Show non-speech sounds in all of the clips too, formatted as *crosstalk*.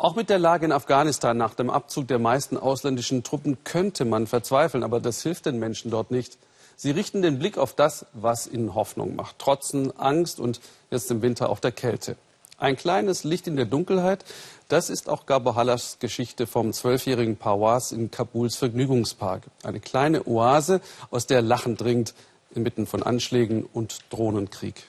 Auch mit der Lage in Afghanistan nach dem Abzug der meisten ausländischen Truppen könnte man verzweifeln, aber das hilft den Menschen dort nicht. Sie richten den Blick auf das, was ihnen Hoffnung macht, trotzen Angst und jetzt im Winter auch der Kälte. Ein kleines Licht in der Dunkelheit, das ist auch Gabo Hallas Geschichte vom zwölfjährigen Parwas in Kabuls Vergnügungspark. Eine kleine Oase, aus der Lachen dringt, inmitten von Anschlägen und Drohnenkrieg.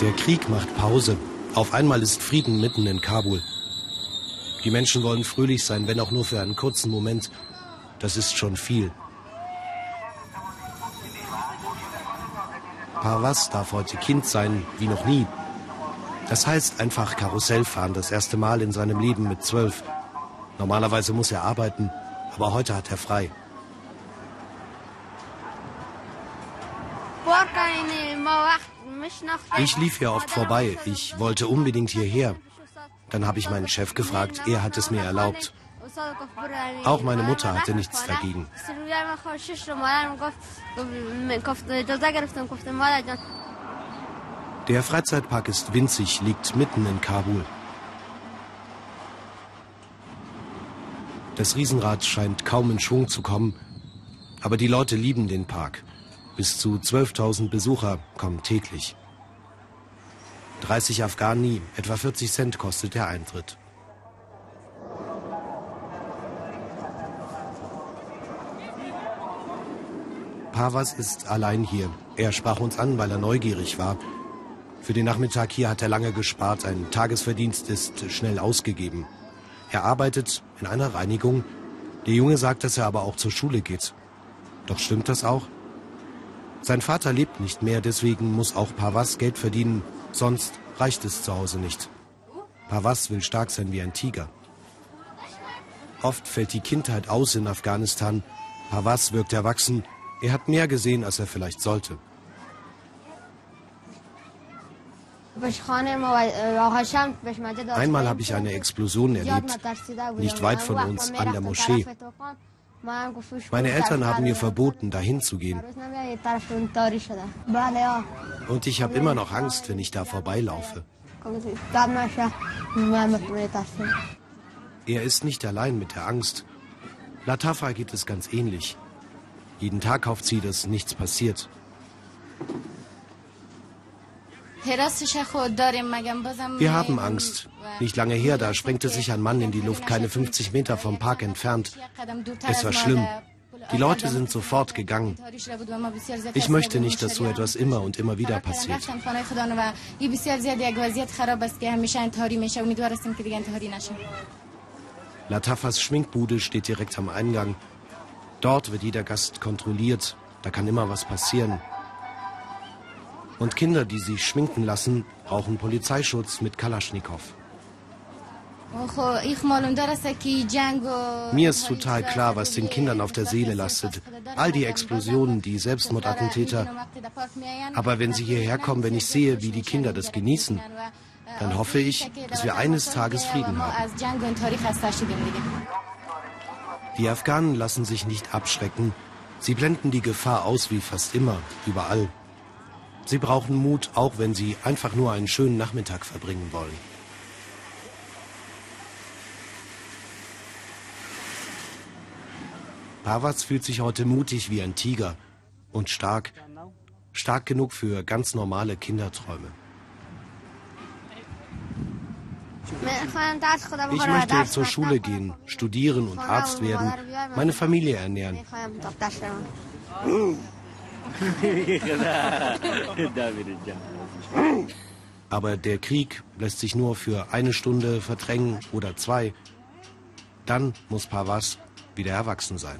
Der Krieg macht Pause. Auf einmal ist Frieden mitten in Kabul. Die Menschen wollen fröhlich sein, wenn auch nur für einen kurzen Moment. Das ist schon viel. Parvas darf heute Kind sein, wie noch nie. Das heißt einfach Karussell fahren, das erste Mal in seinem Leben mit zwölf. Normalerweise muss er arbeiten, aber heute hat er frei. Ich lief hier oft vorbei. Ich wollte unbedingt hierher. Dann habe ich meinen Chef gefragt. Er hat es mir erlaubt. Auch meine Mutter hatte nichts dagegen. Der Freizeitpark ist winzig, liegt mitten in Kabul. Das Riesenrad scheint kaum in Schwung zu kommen, aber die Leute lieben den Park. Bis zu 12.000 Besucher kommen täglich. 30 Afghani, etwa 40 Cent kostet der Eintritt. Pavas ist allein hier. Er sprach uns an, weil er neugierig war. Für den Nachmittag hier hat er lange gespart. Ein Tagesverdienst ist schnell ausgegeben. Er arbeitet in einer Reinigung. Der Junge sagt, dass er aber auch zur Schule geht. Doch stimmt das auch? Sein Vater lebt nicht mehr, deswegen muss auch Pavas Geld verdienen, sonst reicht es zu Hause nicht. Pavas will stark sein wie ein Tiger. Oft fällt die Kindheit aus in Afghanistan. Pavas wirkt erwachsen. Er hat mehr gesehen, als er vielleicht sollte. Einmal habe ich eine Explosion erlebt, nicht weit von uns an der Moschee. Meine Eltern haben mir verboten, dahin zu gehen. Und ich habe immer noch Angst, wenn ich da vorbeilaufe. Er ist nicht allein mit der Angst. Latafa geht es ganz ähnlich. Jeden Tag kauft sie, dass nichts passiert. Wir haben Angst. Nicht lange her, da sprengte sich ein Mann in die Luft, keine 50 Meter vom Park entfernt. Es war schlimm. Die Leute sind sofort gegangen. Ich möchte nicht, dass so etwas immer und immer wieder passiert. Latafas Schminkbude steht direkt am Eingang. Dort wird jeder Gast kontrolliert. Da kann immer was passieren. Und Kinder, die sich schminken lassen, brauchen Polizeischutz mit Kalaschnikow. Mir ist total klar, was den Kindern auf der Seele lastet. All die Explosionen, die Selbstmordattentäter. Aber wenn sie hierher kommen, wenn ich sehe, wie die Kinder das genießen, dann hoffe ich, dass wir eines Tages Frieden haben. Die Afghanen lassen sich nicht abschrecken. Sie blenden die Gefahr aus wie fast immer, überall. Sie brauchen Mut, auch wenn sie einfach nur einen schönen Nachmittag verbringen wollen. Pavaz fühlt sich heute mutig wie ein Tiger und stark, stark genug für ganz normale Kinderträume. Ich möchte zur Schule gehen, studieren und Arzt werden, meine Familie ernähren. *laughs* Aber der Krieg lässt sich nur für eine Stunde verdrängen oder zwei. Dann muss Pavas wieder erwachsen sein.